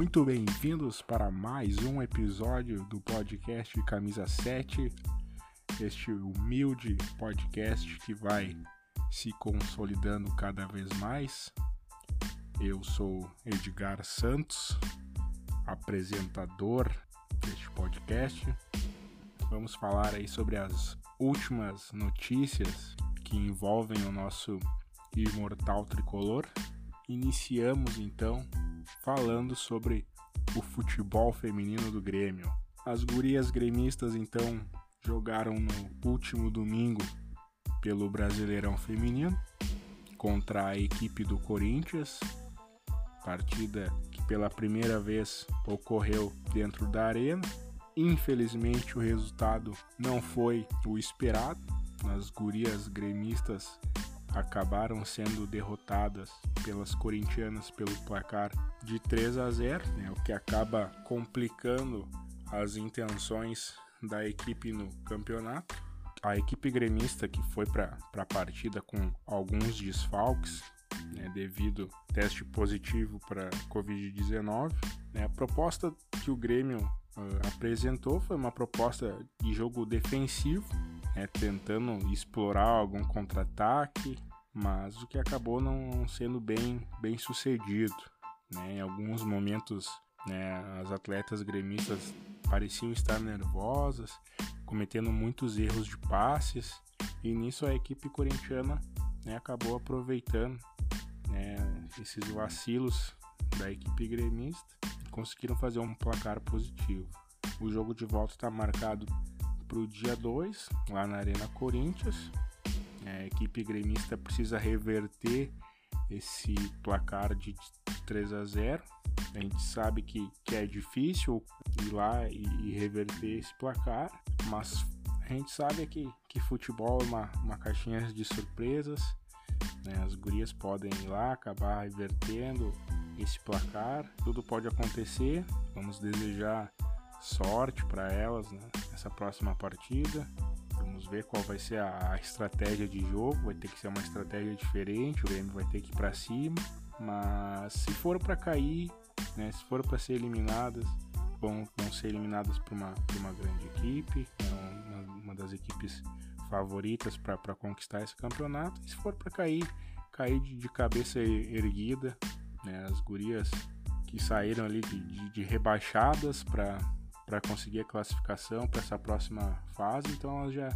Muito bem-vindos para mais um episódio do podcast Camisa 7, este humilde podcast que vai se consolidando cada vez mais. Eu sou Edgar Santos, apresentador deste podcast. Vamos falar aí sobre as últimas notícias que envolvem o nosso imortal tricolor. Iniciamos então falando sobre o futebol feminino do Grêmio. As gurias gremistas então jogaram no último domingo pelo Brasileirão Feminino contra a equipe do Corinthians, partida que pela primeira vez ocorreu dentro da arena. Infelizmente o resultado não foi o esperado. As gurias gremistas acabaram sendo derrotadas pelas corintianas pelo placar de 3 a 0, né, o que acaba complicando as intenções da equipe no campeonato. A equipe gremista que foi para a partida com alguns desfalques, né, devido teste positivo para Covid-19. Né, a proposta que o Grêmio uh, apresentou foi uma proposta de jogo defensivo, né, tentando explorar algum contra-ataque, mas o que acabou não sendo bem, bem sucedido. Né? Em alguns momentos, né, as atletas gremistas pareciam estar nervosas, cometendo muitos erros de passes, e nisso a equipe corintiana né, acabou aproveitando né, esses vacilos da equipe gremista e conseguiram fazer um placar positivo. O jogo de volta está marcado para o dia 2, lá na Arena Corinthians. A equipe gremista precisa reverter esse placar de 3 a 0. A gente sabe que, que é difícil ir lá e, e reverter esse placar, mas a gente sabe que, que futebol é uma, uma caixinha de surpresas. Né? As gurias podem ir lá, acabar revertendo esse placar. Tudo pode acontecer. Vamos desejar sorte para elas né? nessa próxima partida. Vamos ver qual vai ser a estratégia de jogo. Vai ter que ser uma estratégia diferente. O Grêmio vai ter que ir para cima. Mas se for para cair, né, se for para ser eliminadas, vão, vão ser eliminadas por uma, por uma grande equipe, né, uma, uma das equipes favoritas para conquistar esse campeonato. E se for para cair, cair de, de, cabeça erguida, né, as gurias que saíram ali de, de, de rebaixadas para conseguir a classificação para essa próxima fase, então elas já,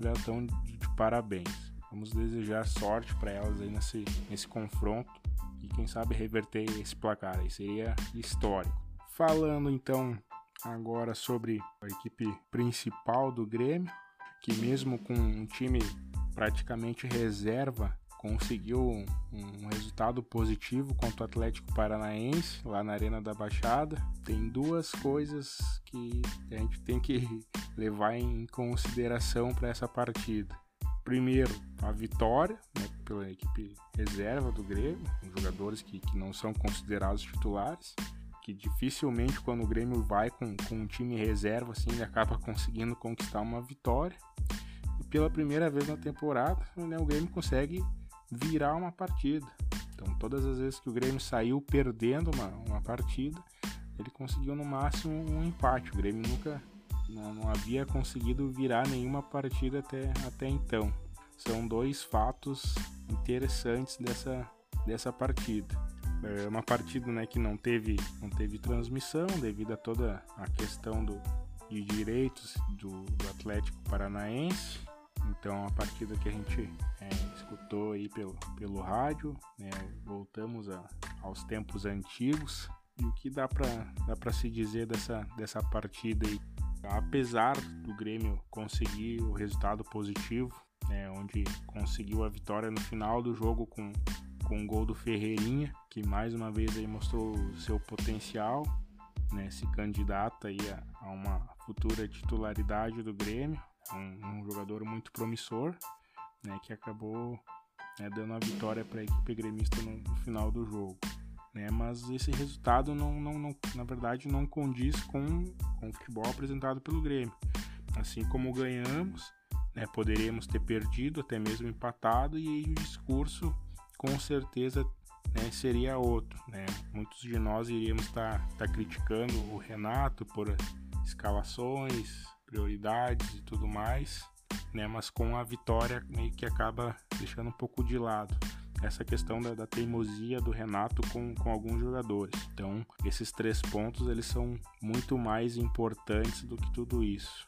já estão de, de parabéns. Vamos desejar sorte para elas aí nesse, nesse confronto e quem sabe reverter esse placar aí seria histórico. Falando então agora sobre a equipe principal do Grêmio, que mesmo com um time praticamente reserva conseguiu um, resultado positivo contra o Atlético Paranaense lá na Arena da Baixada. Tem duas coisas que a gente tem que levar em consideração para essa partida primeiro, a vitória né, pela equipe reserva do Grêmio, jogadores que, que não são considerados titulares, que dificilmente quando o Grêmio vai com, com um time reserva assim, ele acaba conseguindo conquistar uma vitória. E pela primeira vez na temporada, né, o Grêmio consegue virar uma partida. Então, todas as vezes que o Grêmio saiu perdendo uma, uma partida, ele conseguiu no máximo um empate. O Grêmio nunca não, não havia conseguido virar nenhuma partida até, até então. São dois fatos interessantes dessa, dessa partida. É uma partida né, que não teve, não teve transmissão devido a toda a questão do, de direitos do, do Atlético Paranaense. Então, é a partida que a gente é, escutou aí pelo, pelo rádio, né, voltamos a, aos tempos antigos. E o que dá para se dizer dessa, dessa partida aí? Apesar do Grêmio conseguir o resultado positivo, né, onde conseguiu a vitória no final do jogo com, com gol do Ferreirinha, que mais uma vez aí mostrou seu potencial, né, se candidata aí a, a uma futura titularidade do Grêmio, um, um jogador muito promissor, né, que acabou né, dando a vitória para a equipe gremista no, final do jogo né? Mas esse resultado não, não, não, na verdade não condiz com, com o futebol apresentado pelo Grêmio. Assim como ganhamos, né, poderíamos ter perdido, até mesmo empatado, e aí o discurso com certeza né, seria outro. Né? Muitos de nós iríamos estar tá, tá criticando o Renato por escalações, prioridades e tudo mais, né? mas com a vitória meio que acaba deixando um pouco de lado essa questão da, da, teimosia do Renato com, com alguns jogadores. Então, esses três pontos eles são muito mais importantes do que tudo isso.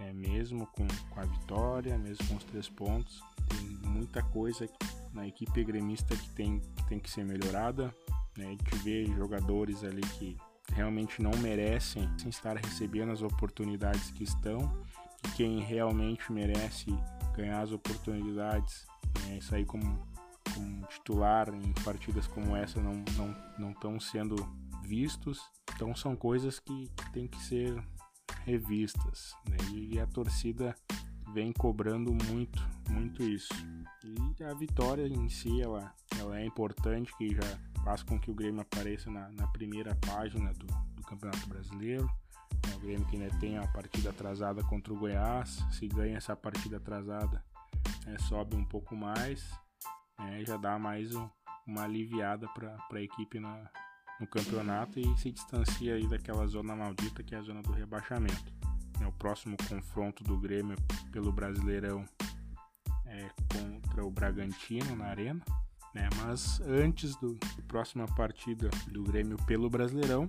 É, mesmo com, com a vitória, mesmo com os três pontos, tem muita coisa na equipe gremista que tem, que tem que ser melhorada. Né? A gente vê jogadores ali que realmente não merecem estar recebendo as oportunidades que estão e quem realmente merece ganhar as oportunidades, né? aí como como titular em partidas como essa não não não estão sendo vistos. Então são coisas que, que têm que ser revistas. Né? E a torcida vem cobrando muito, muito isso. E a vitória em si ela, ela é importante, que já faz com que o Grêmio apareça na, na primeira página do, do Campeonato Brasileiro. É o Grêmio que ainda tem a partida atrasada contra o Goiás. Se ganha essa partida atrasada, é, sobe um pouco mais né, já dá mais um, uma aliviada para a equipe na, no campeonato e se distancia aí daquela zona maldita que é a zona do rebaixamento. É, o próximo confronto do Grêmio pelo Brasileirão é contra o Bragantino na Arena. Né? Mas antes do, da próxima partida do Grêmio pelo Brasileirão,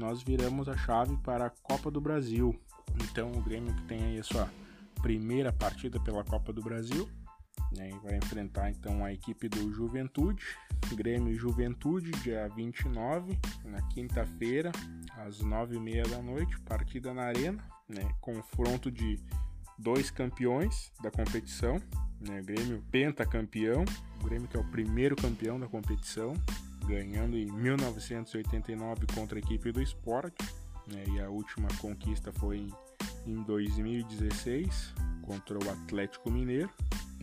nós viramos a chave para a Copa do Brasil. Então o Grêmio que tem aí a sua primeira partida pela Copa do Brasil né, vai enfrentar então a equipe do Juventude, Grêmio Juventude, dia 29, na quinta-feira, às 9h30 da noite, partida na Arena, né, confronto de dois campeões da competição, né, Grêmio pentacampeão, o Grêmio que é o primeiro campeão da competição, ganhando em 1989 contra a equipe do Sport, né, e a última conquista foi em 2016 contra o Atlético Mineiro.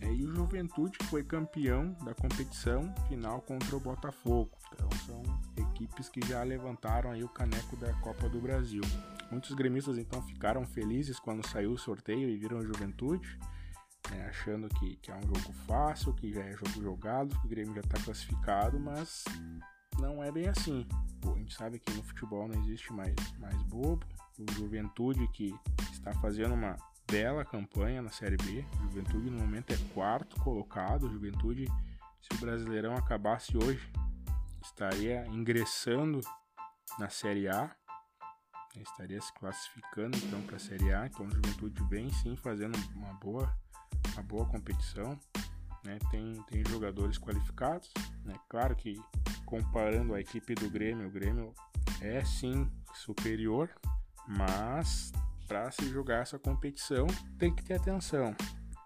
É, e o Juventude foi campeão da competição final contra o Botafogo. Então são equipes que já levantaram aí o caneco da Copa do Brasil. Muitos gremistas então ficaram felizes quando saiu o sorteio e viram a Juventude, né, achando que, que é um jogo fácil, que já é jogo jogado, que o Grêmio já está classificado, mas não é bem assim. Pô, a gente sabe que no futebol não existe mais, mais bobo. O Juventude que está fazendo uma bela campanha na Série B. Juventude no momento é quarto colocado. Juventude, se o Brasileirão acabasse hoje, estaria ingressando na Série A. Estaria se classificando então para a Série A. Então, Juventude vem sim fazendo uma boa, uma boa competição. Né? Tem, tem jogadores qualificados. Né? Claro que comparando a equipe do Grêmio, o Grêmio é sim superior, mas para se jogar essa competição tem que ter atenção.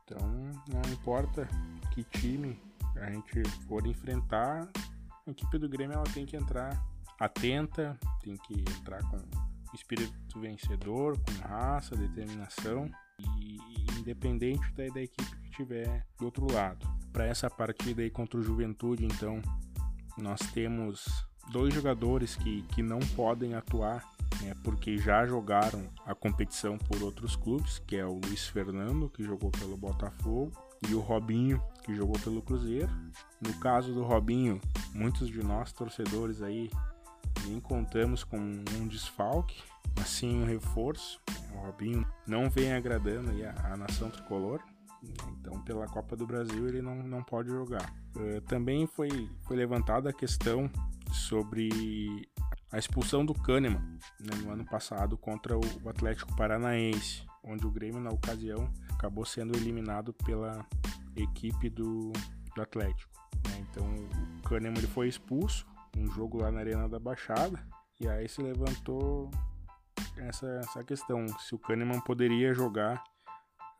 Então não importa que time a gente for enfrentar, a equipe do Grêmio ela tem que entrar atenta, tem que entrar com espírito vencedor, com raça, determinação e independente da, da equipe que tiver do outro lado. Para essa partida aí contra o Juventude, então, nós temos dois jogadores que, que não podem atuar né, porque já jogaram a competição por outros clubes, que é o Luiz Fernando, que jogou pelo Botafogo, e o Robinho, que jogou pelo Cruzeiro. No caso do Robinho, muitos de nós torcedores aí nem contamos com um desfalque, mas sim um reforço. O Robinho não vem agradando a, a nação tricolor, então pela Copa do Brasil ele não, não pode jogar. Uh, também foi, foi levantada a questão sobre a expulsão do Kahneman né, no ano passado contra o Atlético Paranaense, onde o Grêmio, na ocasião, acabou sendo eliminado pela equipe do, do Atlético. Né? Então o Kahneman ele foi expulso, um jogo lá na Arena da Baixada, e aí se levantou essa, essa questão, se o Kahneman poderia jogar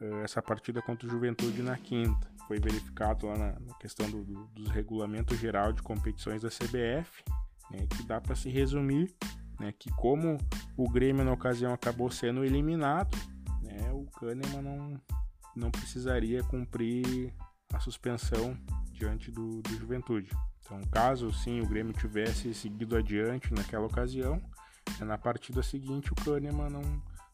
uh, essa partida contra o Juventude na quinta. Foi verificado lá na, na questão do, do, dos regulamentos geral de competições da CBF, né, que dá para se resumir né, que como o Grêmio na ocasião acabou sendo eliminado, né, o Kahneman não, não precisaria cumprir a suspensão diante do, do Juventude. Então, caso sim o Grêmio tivesse seguido adiante naquela ocasião, né, na partida seguinte o Kahneman não,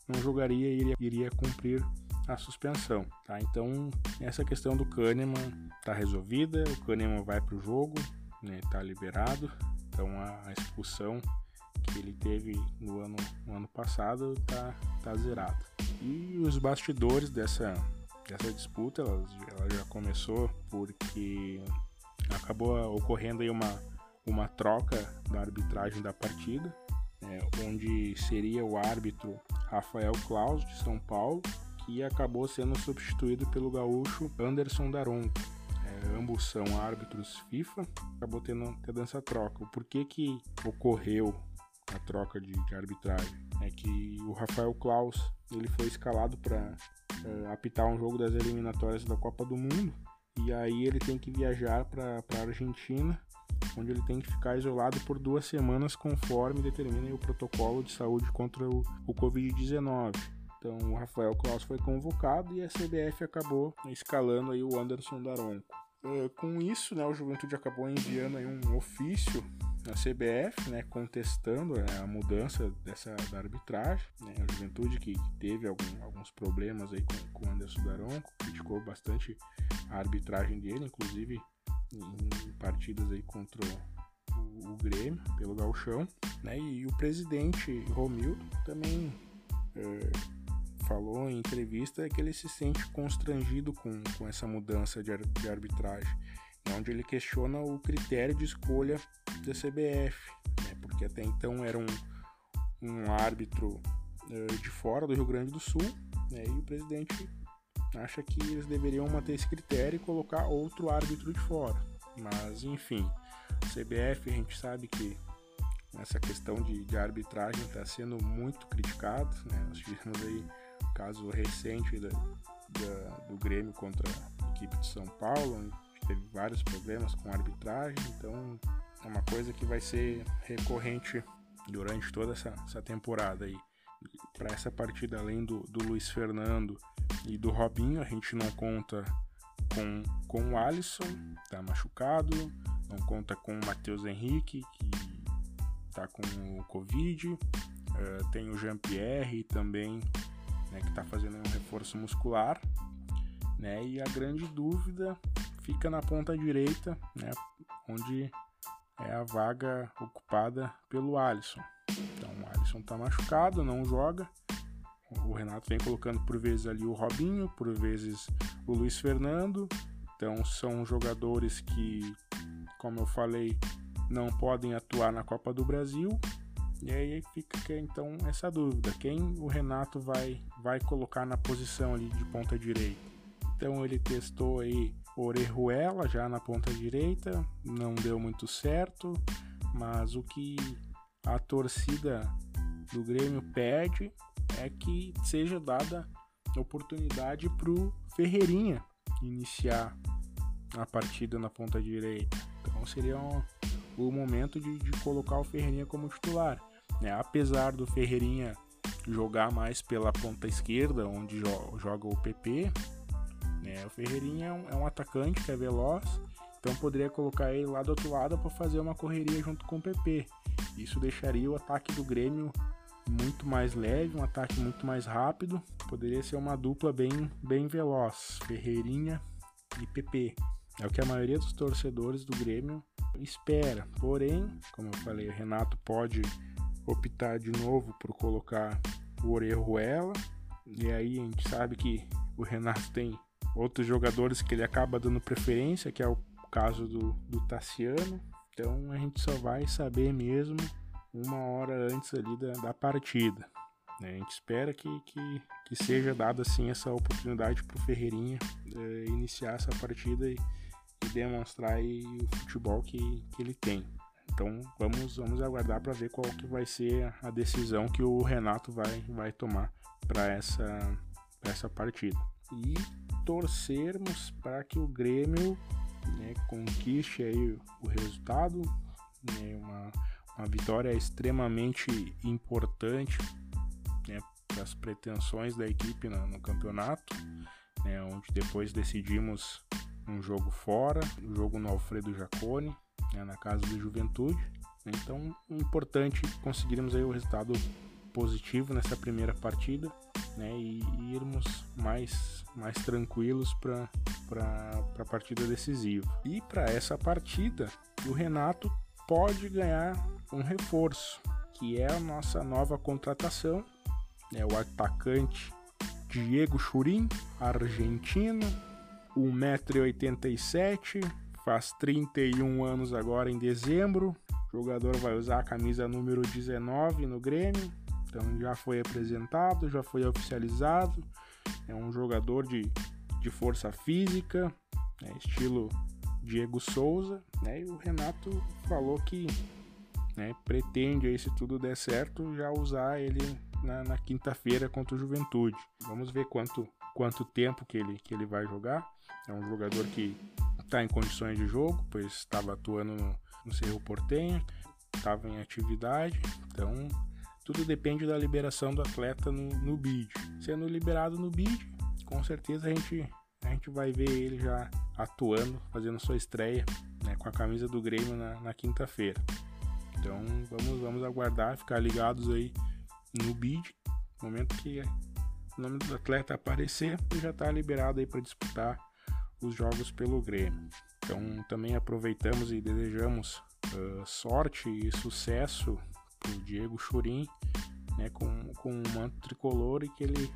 não jogaria e iria, iria cumprir a suspensão. Tá? Então, essa questão do Kahneman está resolvida, o Kahneman vai para o jogo, né, tá liberado. Então a, expulsão que ele teve no ano, no ano passado tá, tá zerada. E os bastidores dessa, dessa disputa, ela, ela já começou porque acabou ocorrendo aí uma, uma troca da arbitragem da partida, né, onde seria o árbitro Rafael Claus de São Paulo, que acabou sendo substituído pelo gaúcho Anderson Daronco. É, ambos são árbitros FIFA, acabou tendo, tendo essa troca. O porquê que ocorreu a troca de, de arbitragem é que o Rafael Klaus ele foi escalado para uh, apitar um jogo das eliminatórias da Copa do Mundo e aí ele tem que viajar para a Argentina, onde ele tem que ficar isolado por duas semanas conforme determina o protocolo de saúde contra o, o Covid-19. Então o Rafael Klaus foi convocado e a CBF acabou escalando aí o Anderson Daronco. Uh, com isso, né, o Juventude acabou enviando aí um ofício na CBF, né, contestando né, a mudança dessa da arbitragem. Né, a Juventude que teve algum, alguns problemas aí com, com o Anderson Daronco, criticou bastante a arbitragem dele, inclusive em, em partidas aí contra o, o Grêmio pelo Galchão, né, e o presidente Romildo também uh, falou em entrevista que ele se sente constrangido com, com essa mudança de, de arbitragem, né, onde ele questiona o critério de escolha da CBF, né, porque até então era um, um árbitro uh, de fora do Rio Grande do Sul, né, e o presidente acha que eles deveriam manter esse critério e colocar outro árbitro de fora. Mas enfim, CBF a gente sabe que essa questão de, de arbitragem está sendo muito criticado, né? Nós tivemos aí caso recente da, da, do Grêmio contra a equipe de São Paulo, teve vários problemas com a arbitragem, então é uma coisa que vai ser recorrente durante toda essa, essa temporada aí. Para essa partida, além do, do Luiz Fernando e do Robinho, a gente não conta com, com o Alisson, tá machucado, não conta com o Matheus Henrique, que tá com o Covid, uh, tem o Jean-Pierre também né, que está fazendo um reforço muscular, né, e a grande dúvida fica na ponta direita, né, onde é a vaga ocupada pelo Alisson. Então o Alisson está machucado, não joga. O Renato vem colocando por vezes ali o Robinho, por vezes o Luiz Fernando. Então são jogadores que, como eu falei, não podem atuar na Copa do Brasil e aí fica então essa dúvida, quem o Renato vai vai colocar na posição ali de ponta direita. Então ele testou aí Orejuela já na ponta direita, não deu muito certo, mas o que a torcida do Grêmio pede é que seja dada oportunidade para o Ferreirinha iniciar a partida na ponta direita. Então seria um, o momento de, de colocar o Ferreirinha como titular. Né? Apesar do Ferreirinha jogar mais pela ponta esquerda, onde jo joga o PP, né? o Ferreirinha é um, é um, atacante que é veloz, então poderia colocar ele lá do outro lado para fazer uma correria junto com o PP. Isso deixaria o ataque do Grêmio muito mais leve, um ataque muito mais rápido. Poderia ser uma dupla bem, bem veloz, Ferreirinha e PP. É o que a maioria dos torcedores do Grêmio espera. Porém, como eu falei, o Renato pode optar de novo por colocar o Orejuela. E aí a gente sabe que o Renato tem outros jogadores que ele acaba dando preferência, que é o caso do, do Tassiano. Então a gente só vai saber mesmo uma hora antes ali da, da partida. A gente espera que, que, que seja dada assim essa oportunidade para o Ferreirinha é, iniciar essa partida e, e demonstrar o futebol que, que ele tem. Então vamos, vamos aguardar para ver qual que vai ser a decisão que o Renato vai, vai tomar para essa, essa partida. E torcermos para que o Grêmio né, conquiste aí o resultado, né, uma, uma vitória extremamente importante né, para as pretensões da equipe no, no campeonato, né, onde depois decidimos um jogo fora, um jogo no Alfredo Jacone, né, na casa do Juventude. Então, é importante conseguirmos aí o resultado positivo nessa primeira partida né, e, irmos mais, mais tranquilos para a partida decisiva. E para essa partida, o Renato pode ganhar um reforço, que é a nossa nova contratação, é o atacante Diego Churin, argentino, 1,87m, faz 31 anos agora em dezembro. O jogador vai usar a camisa número 19 no Grêmio, então já foi apresentado, já foi oficializado. É um jogador de, de força física, né, estilo Diego Souza, né, e o Renato falou que né, pretende, aí, se tudo der certo, já usar ele na, na quinta-feira contra o Juventude. Vamos ver quanto, quanto tempo que ele, que ele vai jogar. É um jogador que está em condições de jogo, pois estava atuando no, no Cerro Portenho, estava em atividade, então tudo depende da liberação do atleta no, no bid. Sendo liberado no bid, com certeza a gente, a gente vai ver ele já atuando, fazendo sua estreia né, com a camisa do Grêmio na, na quinta-feira. Então vamos, vamos aguardar, ficar ligados aí no bid. Momento que o nome do atleta aparecer, já está liberado aí para disputar os jogos pelo Grêmio. Então também aproveitamos e desejamos uh, sorte e sucesso para o Diego Churin né, com, com um manto tricolor e que ele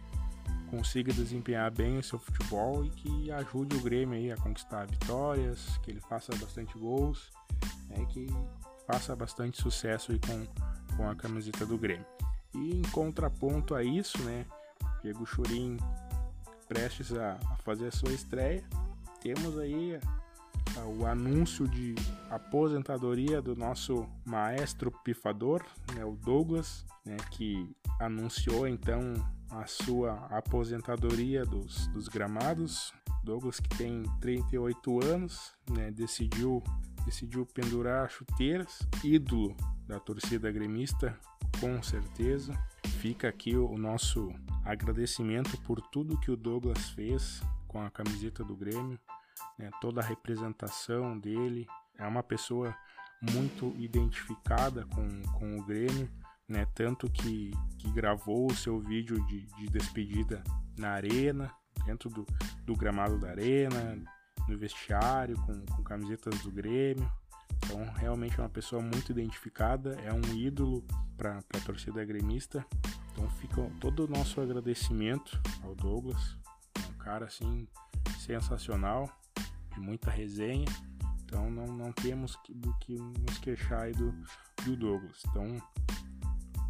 consiga desempenhar bem o seu futebol e que ajude o Grêmio aí a conquistar vitórias, que ele faça bastante gols, né, que faça bastante sucesso aí com, com a camiseta do Grêmio. E em contraponto a isso, né, Diego Churin prestes a, a fazer a sua estreia, temos aí a, o anúncio de aposentadoria do nosso maestro pifador, né, o Douglas, né, que anunciou então a sua aposentadoria dos, dos gramados. Douglas, que tem 38 anos, né, decidiu decidiu pendurar chuteiras, ídolo da torcida gremista, com certeza. Fica aqui o nosso agradecimento por tudo que o Douglas fez com a camiseta do Grêmio, né, toda a representação dele. É uma pessoa muito identificada com, com o Grêmio, né, tanto que, que gravou o seu vídeo de, de despedida na arena, dentro do, do gramado da arena, no vestiário, com, com camisetas do Grêmio. Então, realmente é uma pessoa muito identificada, é um ídolo para a torcida gremista. Então, fica todo o nosso agradecimento ao Douglas, é um cara assim sensacional, de muita resenha. Então, não, não temos do que nos queixar aí do, do Douglas. Então,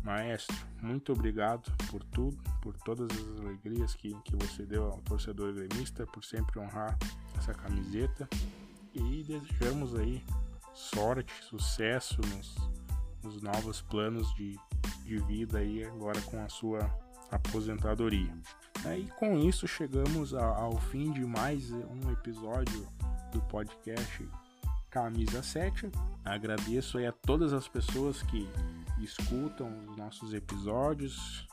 Maestro, muito obrigado por tudo, por todas as alegrias que, que você deu ao torcedor gremista, por sempre honrar essa camiseta. E desejamos aí sorte, sucesso nos, nos novos planos de, de vida aí agora com a sua aposentadoria. E com isso chegamos ao fim de mais um episódio do podcast Camisa 7. Agradeço a todas as pessoas que escutam os nossos episódios,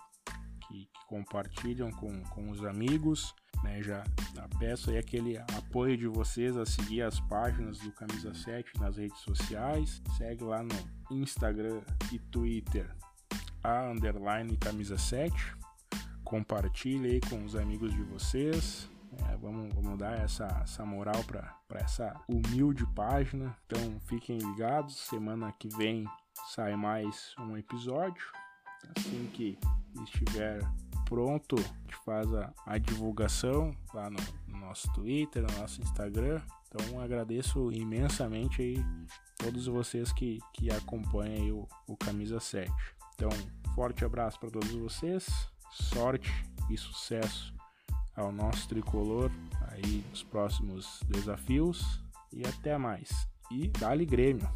que, que compartilham com, com os amigos. Né, já, já peço aquele apoio de vocês a seguir as páginas do Camisa 7 nas redes sociais. Segue lá no Instagram e Twitter a underline Camisa 7. Compartilhe com os amigos de vocês. É, vamos, vamos dar essa, essa moral para essa humilde página. Então fiquem ligados. Semana que vem sai mais um episódio. Assim que estiver pronto, a gente faz a, a divulgação lá no, no, nosso Twitter, no nosso Instagram. Então agradeço imensamente aí todos vocês que, que acompanham o, o Camisa 7. Então, forte abraço para todos vocês, sorte e sucesso ao nosso tricolor aí nos próximos desafios e até mais. E dá-lhe Grêmio!